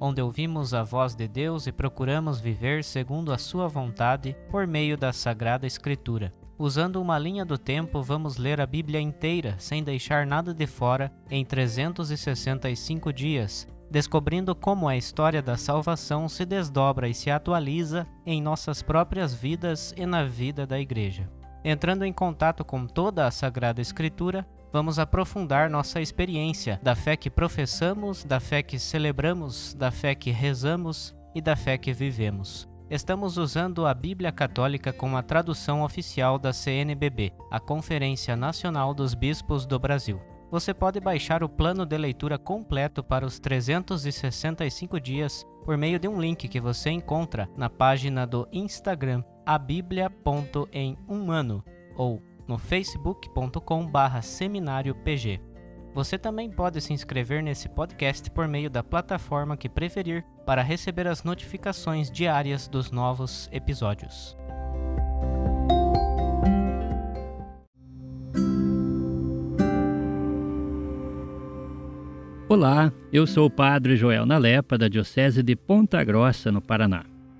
onde ouvimos a voz de Deus e procuramos viver segundo a Sua vontade por meio da Sagrada Escritura. Usando uma linha do tempo, vamos ler a Bíblia inteira, sem deixar nada de fora, em 365 dias, descobrindo como a história da salvação se desdobra e se atualiza em nossas próprias vidas e na vida da Igreja. Entrando em contato com toda a Sagrada Escritura, vamos aprofundar nossa experiência da fé que professamos, da fé que celebramos, da fé que rezamos e da fé que vivemos. Estamos usando a Bíblia Católica como a tradução oficial da CNBB, a Conferência Nacional dos Bispos do Brasil. Você pode baixar o plano de leitura completo para os 365 dias por meio de um link que você encontra na página do Instagram a Bíblia.em um ano ou no facebook.com barra seminário PG. Você também pode se inscrever nesse podcast por meio da plataforma que preferir para receber as notificações diárias dos novos episódios. Olá, eu sou o Padre Joel Nalepa, da Diocese de Ponta Grossa, no Paraná.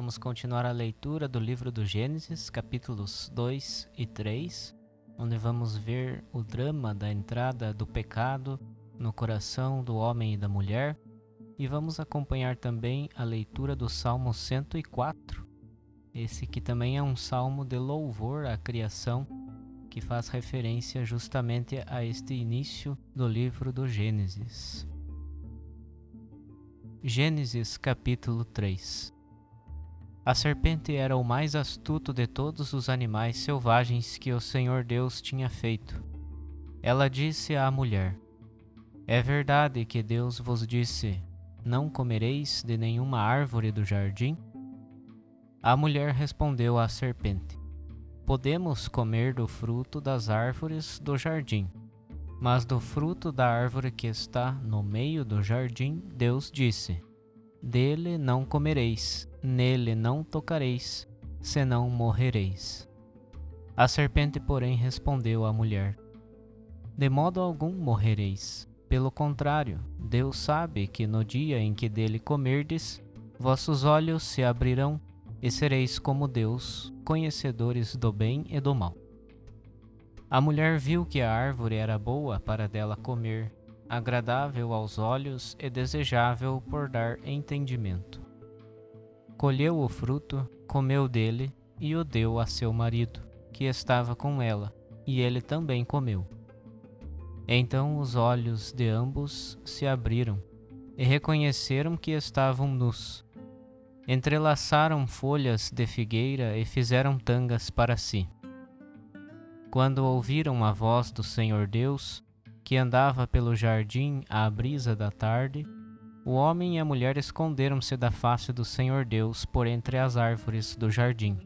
Vamos continuar a leitura do livro do Gênesis, capítulos 2 e 3, onde vamos ver o drama da entrada do pecado no coração do homem e da mulher. E vamos acompanhar também a leitura do Salmo 104, esse que também é um salmo de louvor à criação, que faz referência justamente a este início do livro do Gênesis. Gênesis capítulo 3 A serpente era o mais astuto de todos os animais selvagens que o Senhor Deus tinha feito. Ela disse à mulher: É verdade que Deus vos disse: Não comereis de nenhuma árvore do jardim? A mulher respondeu à serpente: Podemos comer do fruto das árvores do jardim. Mas do fruto da árvore que está no meio do jardim, Deus disse: Dele não comereis, nele não tocareis, senão morrereis. A serpente, porém, respondeu à mulher: De modo algum morrereis. Pelo contrário, Deus sabe que no dia em que dele comerdes, vossos olhos se abrirão e sereis como Deus, conhecedores do bem e do mal. A mulher viu que a árvore era boa para dela comer, agradável aos olhos e desejável por dar entendimento. Colheu o fruto, comeu dele e o deu a seu marido, que estava com ela, e ele também comeu. Então os olhos de ambos se abriram e reconheceram que estavam nus. Entrelaçaram folhas de figueira e fizeram tangas para si. Quando ouviram a voz do Senhor Deus, que andava pelo jardim à brisa da tarde, o homem e a mulher esconderam-se da face do Senhor Deus por entre as árvores do jardim.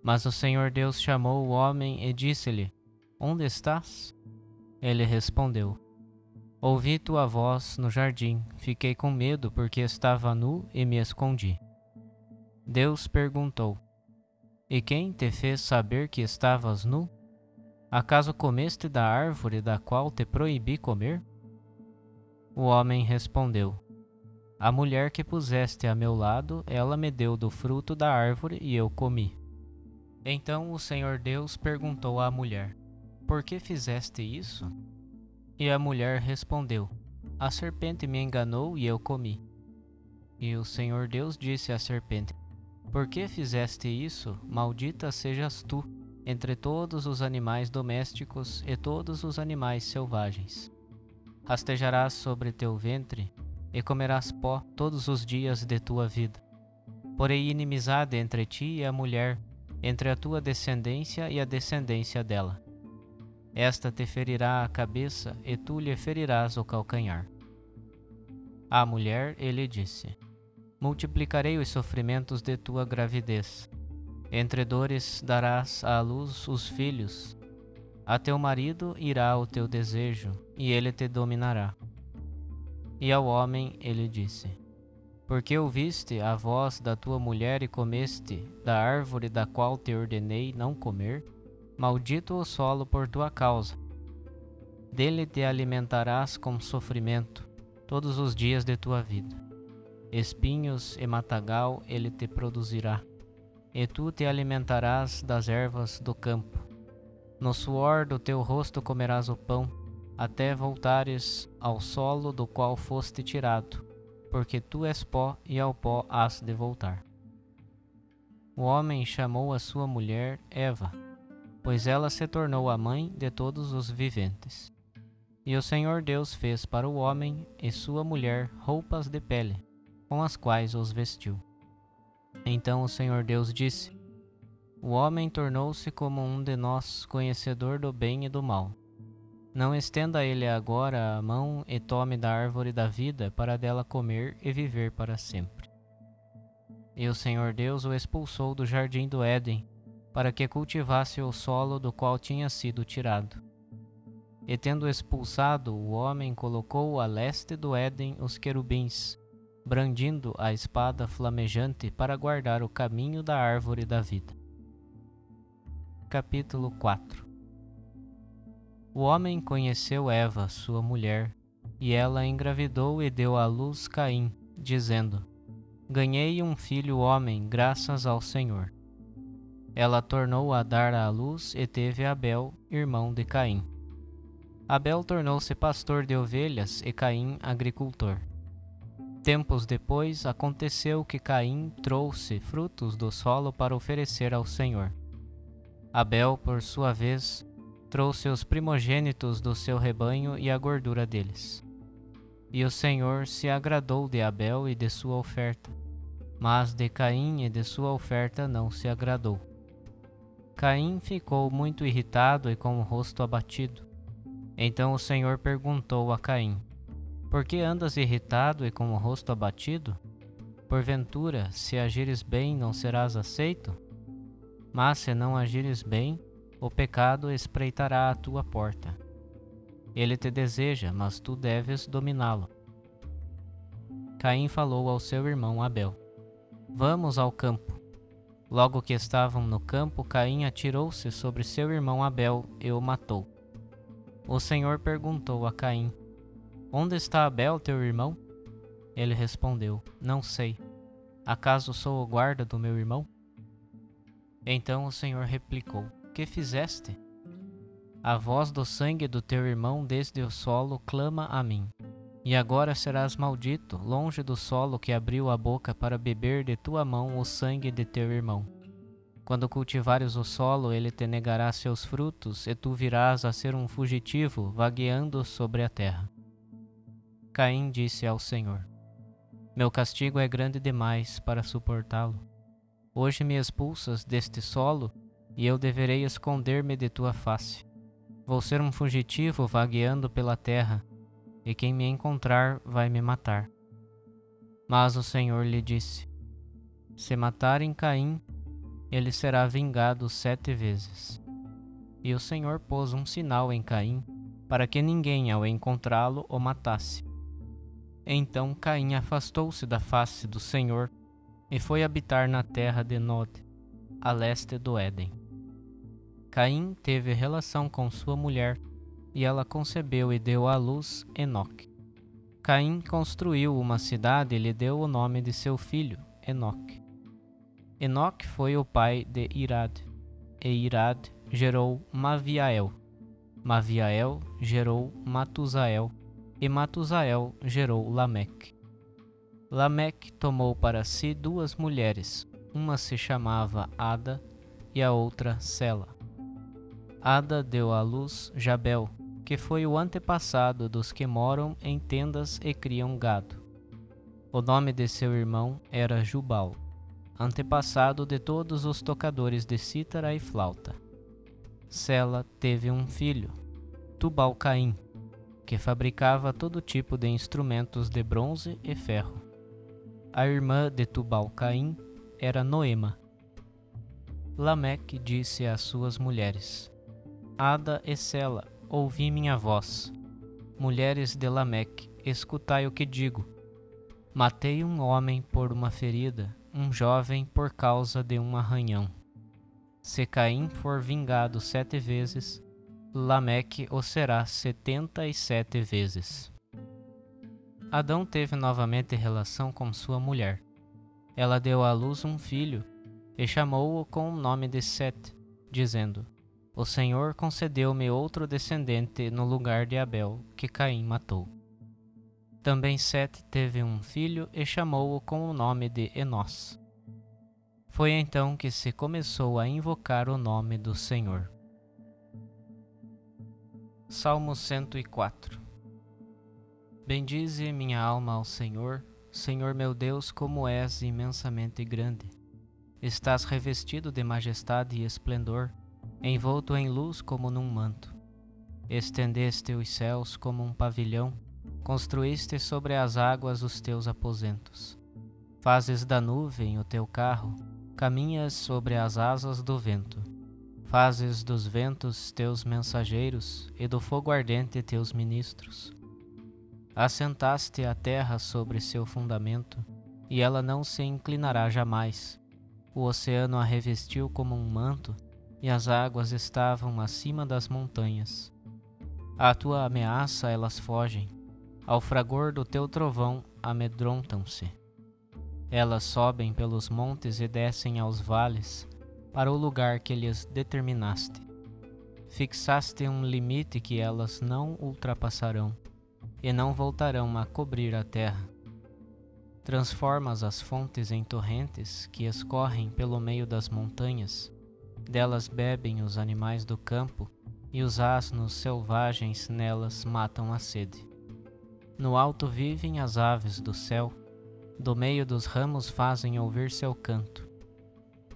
Mas o Senhor Deus chamou o homem e disse-lhe: Onde estás? Ele respondeu: Ouvi tua voz no jardim, fiquei com medo porque estava nu e me escondi. Deus perguntou: E quem te fez saber que estavas nu? Acaso comeste da árvore da qual te proibi comer? O homem respondeu: A mulher que puseste a meu lado, ela me deu do fruto da árvore e eu comi. Então o Senhor Deus perguntou à mulher: Por que fizeste isso? E a mulher respondeu: A serpente me enganou e eu comi. E o Senhor Deus disse à serpente: Por que fizeste isso? Maldita sejas tu entre todos os animais domésticos e todos os animais selvagens. Rastejarás sobre teu ventre e comerás pó todos os dias de tua vida. Porém, inimizade entre ti e a mulher, entre a tua descendência e a descendência dela. Esta te ferirá a cabeça e tu lhe ferirás o calcanhar. À mulher ele disse: Multiplicarei os sofrimentos de tua gravidez. Entre dores darás à luz os filhos. A teu marido irá o teu desejo, e ele te dominará. E ao homem ele disse: Porque ouviste a voz da tua mulher e comeste da árvore da qual te ordenei não comer, maldito o solo por tua causa. Dele te alimentarás com sofrimento todos os dias de tua vida. Espinhos e matagal ele te produzirá e tu te alimentarás das ervas do campo. No suor do teu rosto comerás o pão, até voltares ao solo do qual foste tirado, porque tu és pó e ao pó has de voltar. O homem chamou a sua mulher Eva, pois ela se tornou a mãe de todos os viventes. E o Senhor Deus fez para o homem e sua mulher roupas de pele, com as quais os vestiu. Então o Senhor Deus disse: O homem tornou-se como um de nós, conhecedor do bem e do mal. Não estenda ele agora a mão e tome da árvore da vida para dela comer e viver para sempre. E o Senhor Deus o expulsou do jardim do Éden, para que cultivasse o solo do qual tinha sido tirado. E tendo expulsado o homem, colocou a leste do Éden os querubins, brandindo a espada flamejante para guardar o caminho da árvore da vida. Capítulo 4 O homem conheceu Eva, sua mulher, e ela engravidou e deu à luz Caim, dizendo: Ganhei um filho homem, graças ao Senhor. Ela tornou a dar à luz e teve Abel, irmão de Caim. Abel tornou-se pastor de ovelhas e Caim agricultor. Tempos depois, aconteceu que Caim trouxe frutos do solo para oferecer ao Senhor. Abel, por sua vez, trouxe os primogênitos do seu rebanho e a gordura deles. E o Senhor se agradou de Abel e de sua oferta, mas de Caim e de sua oferta não se agradou. Caim ficou muito irritado e com o rosto abatido. Então o Senhor perguntou a Caim: por que andas irritado e com o rosto abatido? Porventura, se agires bem, não serás aceito? Mas se não agires bem, o pecado espreitará a tua porta. Ele te deseja, mas tu deves dominá-lo. Caim falou ao seu irmão Abel: Vamos ao campo. Logo que estavam no campo, Caim atirou-se sobre seu irmão Abel e o matou. O Senhor perguntou a Caim: Onde está Abel, teu irmão? Ele respondeu: Não sei. Acaso sou o guarda do meu irmão? Então o Senhor replicou: Que fizeste? A voz do sangue do teu irmão desde o solo clama a mim. E agora serás maldito, longe do solo que abriu a boca para beber de tua mão o sangue de teu irmão. Quando cultivares o solo, ele te negará seus frutos, e tu virás a ser um fugitivo vagueando sobre a terra. Caim disse ao Senhor: Meu castigo é grande demais para suportá-lo. Hoje me expulsas deste solo e eu deverei esconder-me de tua face. Vou ser um fugitivo vagueando pela terra, e quem me encontrar vai me matar. Mas o Senhor lhe disse: Se matarem Caim, ele será vingado sete vezes. E o Senhor pôs um sinal em Caim, para que ninguém ao encontrá-lo o matasse. Então Caim afastou-se da face do Senhor e foi habitar na terra de Nod. a leste do Éden. Caim teve relação com sua mulher, e ela concebeu e deu à luz Enoque. Caim construiu uma cidade e lhe deu o nome de seu filho, Enoque. Enoque foi o pai de Irad, e Irad gerou Maviael. Maviael gerou Matusael, e Matusael gerou Lameque. Lameque tomou para si duas mulheres, uma se chamava Ada e a outra Sela. Ada deu à luz Jabel, que foi o antepassado dos que moram em tendas e criam gado. O nome de seu irmão era Jubal, antepassado de todos os tocadores de cítara e flauta. Sela teve um filho, Tubal-Caim, que fabricava todo tipo de instrumentos de bronze e ferro. A irmã de Tubal-Caim era Noema. Lameque disse às suas mulheres: Ada e Sela, ouvi minha voz. Mulheres de Lameque, escutai o que digo. Matei um homem por uma ferida, um jovem por causa de um arranhão. Se Caim for vingado sete vezes, Lameque o será setenta e sete vezes. Adão teve novamente relação com sua mulher. Ela deu à luz um filho e chamou-o com o nome de Sete, dizendo: O Senhor concedeu-me outro descendente no lugar de Abel, que Caim matou. Também Sete teve um filho e chamou-o com o nome de Enós. Foi então que se começou a invocar o nome do Senhor. Salmo 104 Bendize minha alma ao Senhor, Senhor meu Deus, como és imensamente grande. Estás revestido de majestade e esplendor, envolto em luz como num manto. Estendeste os céus como um pavilhão, construíste sobre as águas os teus aposentos. Fazes da nuvem o teu carro, caminhas sobre as asas do vento. Fazes dos ventos teus mensageiros e do fogo ardente teus ministros. Assentaste a terra sobre seu fundamento, e ela não se inclinará jamais. O oceano a revestiu como um manto, e as águas estavam acima das montanhas. À tua ameaça elas fogem, ao fragor do teu trovão amedrontam-se. Elas sobem pelos montes e descem aos vales, para o lugar que lhes determinaste. Fixaste um limite que elas não ultrapassarão, e não voltarão a cobrir a terra. Transformas as fontes em torrentes que escorrem pelo meio das montanhas. Delas bebem os animais do campo, e os asnos selvagens nelas matam a sede. No alto vivem as aves do céu, do meio dos ramos fazem ouvir seu canto.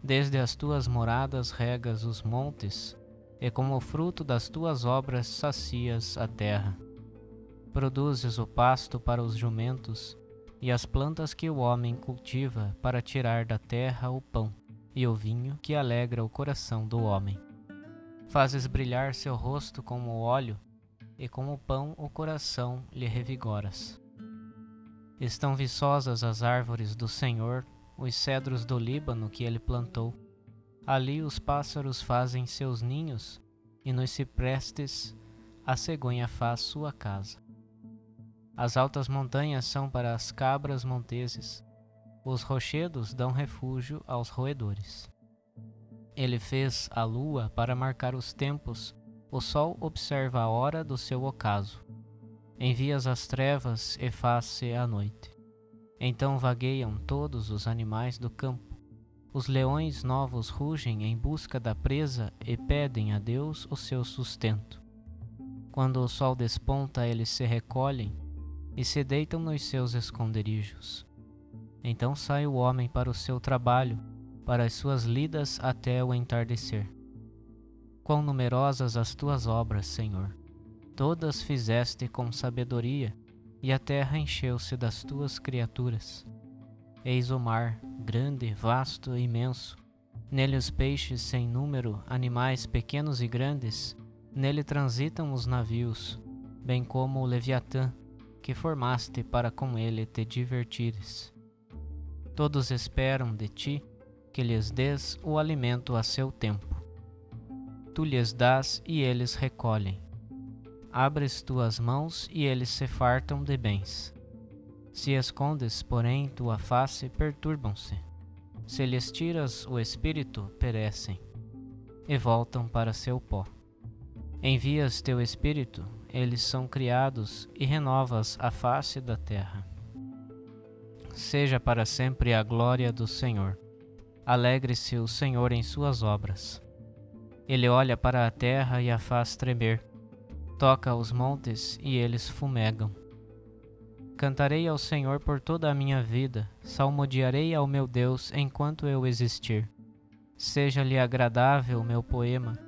Desde as tuas moradas regas os montes, e como fruto das tuas obras sacias a terra. Produzes o pasto para os jumentos, e as plantas que o homem cultiva para tirar da terra o pão, e o vinho que alegra o coração do homem. Fazes brilhar seu rosto como o óleo, e com o pão o coração lhe revigoras. Estão viçosas as árvores do Senhor os cedros do Líbano que ele plantou. Ali os pássaros fazem seus ninhos, e nos ciprestes a cegonha faz sua casa. As altas montanhas são para as cabras monteses, os rochedos dão refúgio aos roedores. Ele fez a lua para marcar os tempos, o sol observa a hora do seu ocaso. Envias as trevas e faz-se a noite. Então vagueiam todos os animais do campo. Os leões novos rugem em busca da presa e pedem a Deus o seu sustento. Quando o sol desponta, eles se recolhem e se deitam nos seus esconderijos. Então sai o homem para o seu trabalho, para as suas lidas até o entardecer. Quão numerosas as tuas obras, Senhor! Todas fizeste com sabedoria e a terra encheu-se das tuas criaturas. Eis o mar, grande, vasto e imenso. Nele os peixes sem número, animais pequenos e grandes. Nele transitam os navios, bem como o Leviatã, que formaste para com ele te divertires. Todos esperam de ti, que lhes des o alimento a seu tempo. Tu lhes dás e eles recolhem. Abres tuas mãos e eles se fartam de bens. Se escondes, porém, tua face, perturbam-se. Se lhes tiras o espírito, perecem e voltam para seu pó. Envias teu espírito, eles são criados e renovas a face da terra. Seja para sempre a glória do Senhor. Alegre-se o Senhor em suas obras. Ele olha para a terra e a faz tremer. Toca os montes e eles fumegam. Cantarei ao Senhor por toda a minha vida, salmodiarei ao meu Deus enquanto eu existir. Seja-lhe agradável o meu poema,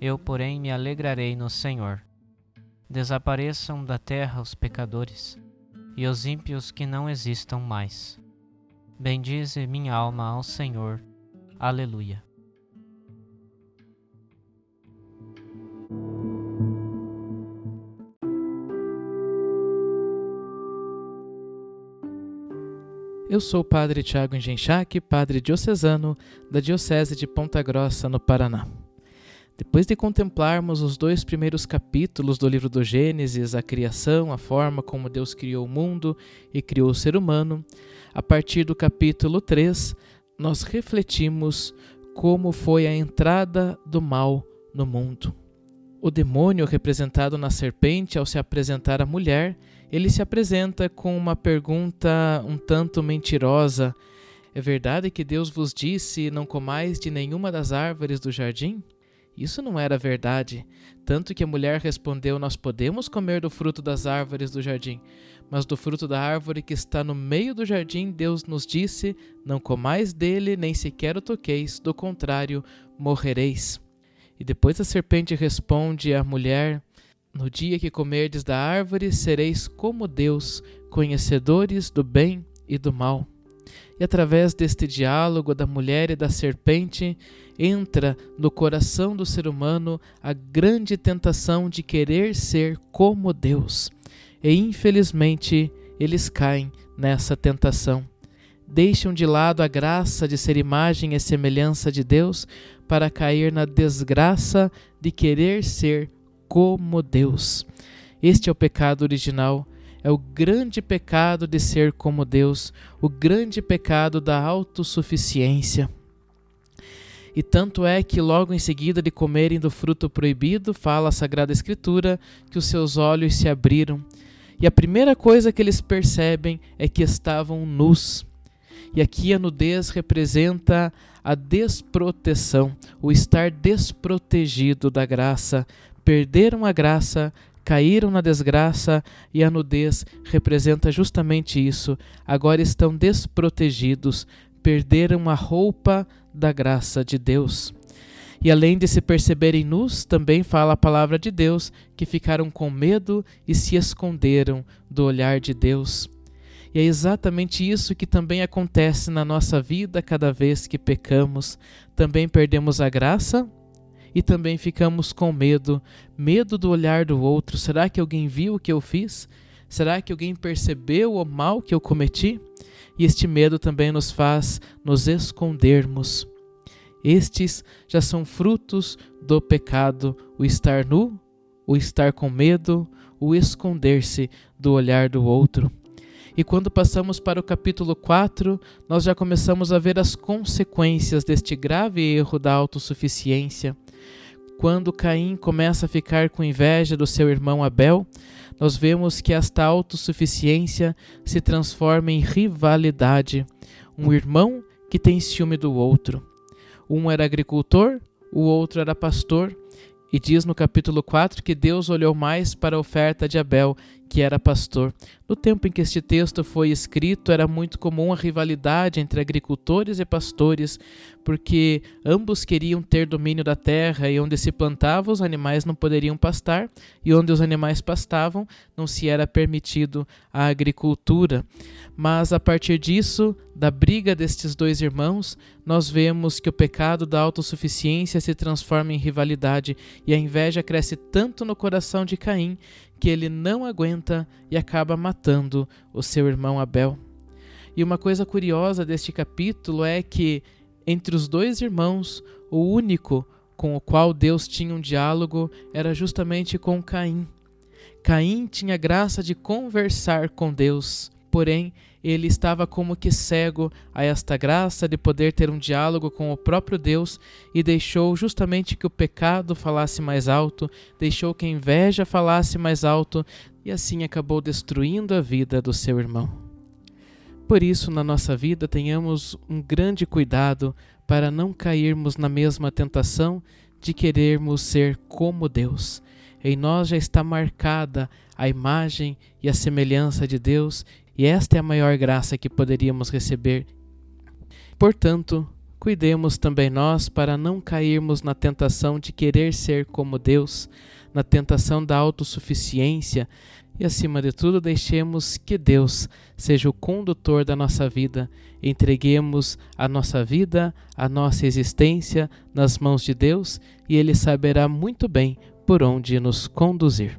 eu, porém, me alegrarei no Senhor. Desapareçam da terra os pecadores, e os ímpios que não existam mais. Bendize minha alma ao Senhor. Aleluia. Eu sou o Padre Tiago Engenchac, Padre Diocesano da Diocese de Ponta Grossa, no Paraná. Depois de contemplarmos os dois primeiros capítulos do livro do Gênesis, a criação, a forma como Deus criou o mundo e criou o ser humano, a partir do capítulo 3, nós refletimos como foi a entrada do mal no mundo. O demônio, representado na serpente, ao se apresentar à mulher, ele se apresenta com uma pergunta um tanto mentirosa: É verdade que Deus vos disse: Não comais de nenhuma das árvores do jardim? Isso não era verdade. Tanto que a mulher respondeu: Nós podemos comer do fruto das árvores do jardim, mas do fruto da árvore que está no meio do jardim, Deus nos disse: Não comais dele, nem sequer o toqueis, do contrário, morrereis. E depois a serpente responde à mulher: no dia que comerdes da árvore, sereis como Deus, conhecedores do bem e do mal. E através deste diálogo da mulher e da serpente, entra no coração do ser humano a grande tentação de querer ser como Deus. E infelizmente, eles caem nessa tentação. Deixam de lado a graça de ser imagem e semelhança de Deus para cair na desgraça de querer ser como Deus. Este é o pecado original, é o grande pecado de ser como Deus, o grande pecado da autossuficiência. E tanto é que logo em seguida de comerem do fruto proibido, fala a Sagrada Escritura que os seus olhos se abriram. E a primeira coisa que eles percebem é que estavam nus. E aqui a nudez representa a desproteção, o estar desprotegido da graça, perderam a graça, caíram na desgraça e a nudez representa justamente isso. Agora estão desprotegidos, perderam a roupa da graça de Deus. E além de se perceberem nus, também fala a palavra de Deus que ficaram com medo e se esconderam do olhar de Deus. E é exatamente isso que também acontece na nossa vida cada vez que pecamos. Também perdemos a graça e também ficamos com medo, medo do olhar do outro. Será que alguém viu o que eu fiz? Será que alguém percebeu o mal que eu cometi? E este medo também nos faz nos escondermos. Estes já são frutos do pecado: o estar nu, o estar com medo, o esconder-se do olhar do outro. E quando passamos para o capítulo 4, nós já começamos a ver as consequências deste grave erro da autossuficiência. Quando Caim começa a ficar com inveja do seu irmão Abel, nós vemos que esta autossuficiência se transforma em rivalidade. Um irmão que tem ciúme do outro. Um era agricultor, o outro era pastor, e diz no capítulo 4 que Deus olhou mais para a oferta de Abel, que era pastor. No tempo em que este texto foi escrito, era muito comum a rivalidade entre agricultores e pastores, porque ambos queriam ter domínio da terra e onde se plantava os animais não poderiam pastar, e onde os animais pastavam não se era permitido a agricultura. Mas a partir disso, da briga destes dois irmãos, nós vemos que o pecado da autossuficiência se transforma em rivalidade e a inveja cresce tanto no coração de Caim que ele não aguenta e acaba matando o seu irmão Abel. E uma coisa curiosa deste capítulo é que Entre os dois irmãos, o único com o qual Deus tinha um diálogo era justamente com Caim. Caim tinha graça de conversar com Deus, porém ele estava como que cego a esta graça de poder ter um diálogo com o próprio Deus e deixou justamente que o pecado falasse mais alto, deixou que a inveja falasse mais alto e assim acabou destruindo a vida do seu irmão. Por isso, na nossa vida, tenhamos um grande cuidado para não cairmos na mesma tentação de querermos ser como Deus. Em nós já está marcada a imagem e a semelhança de Deus, e esta é a maior graça que poderíamos receber. Portanto, cuidemos também nós para não cairmos na tentação de querer ser como Deus, na tentação da autossuficiência, e acima de tudo, deixemos que Deus seja o condutor da nossa vida. Entreguemos a nossa vida, a nossa existência nas mãos de Deus e Ele saberá muito bem por onde nos conduzir.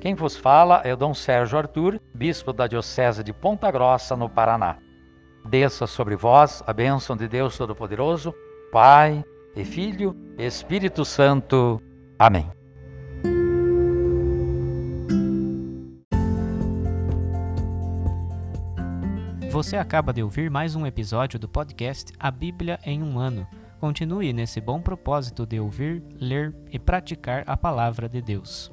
Quem vos fala é o Dom Sérgio Arthur, bispo da Diocese de Ponta Grossa, no Paraná. Desça sobre vós a bênção de Deus Todo-Poderoso, Pai e Filho Espírito Santo. Amém. Você acaba de ouvir mais um episódio do podcast A Bíblia em um Ano. Continue nesse bom propósito de ouvir, ler e praticar a palavra de Deus.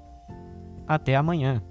Até amanhã.